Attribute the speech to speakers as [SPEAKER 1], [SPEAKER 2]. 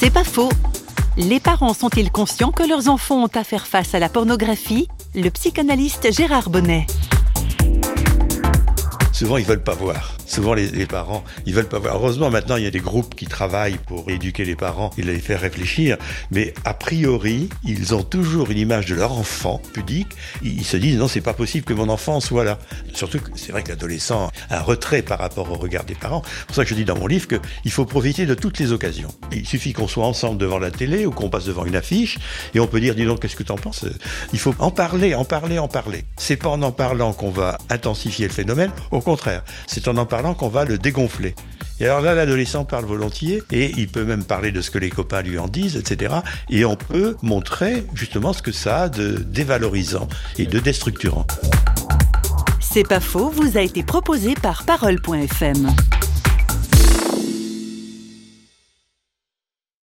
[SPEAKER 1] C'est pas faux. Les parents sont-ils conscients que leurs enfants ont à faire face à la pornographie? Le psychanalyste Gérard Bonnet.
[SPEAKER 2] Souvent, ils veulent pas voir. Souvent, les, parents, ils veulent pas voir. Heureusement, maintenant, il y a des groupes qui travaillent pour éduquer les parents et les faire réfléchir. Mais a priori, ils ont toujours une image de leur enfant pudique. Ils se disent non, c'est pas possible que mon enfant soit là. Surtout que c'est vrai que l'adolescent a un retrait par rapport au regard des parents. C'est pour ça que je dis dans mon livre qu'il faut profiter de toutes les occasions. Il suffit qu'on soit ensemble devant la télé ou qu'on passe devant une affiche et on peut dire dis donc qu'est-ce que tu en penses? Il faut en parler, en parler, en parler. C'est pas en en parlant qu'on va intensifier le phénomène. Contraire, c'est en en parlant qu'on va le dégonfler. Et alors là, l'adolescent parle volontiers et il peut même parler de ce que les copains lui en disent, etc. Et on peut montrer justement ce que ça a de dévalorisant et de déstructurant.
[SPEAKER 1] C'est pas faux, vous a été proposé par Parole.fm.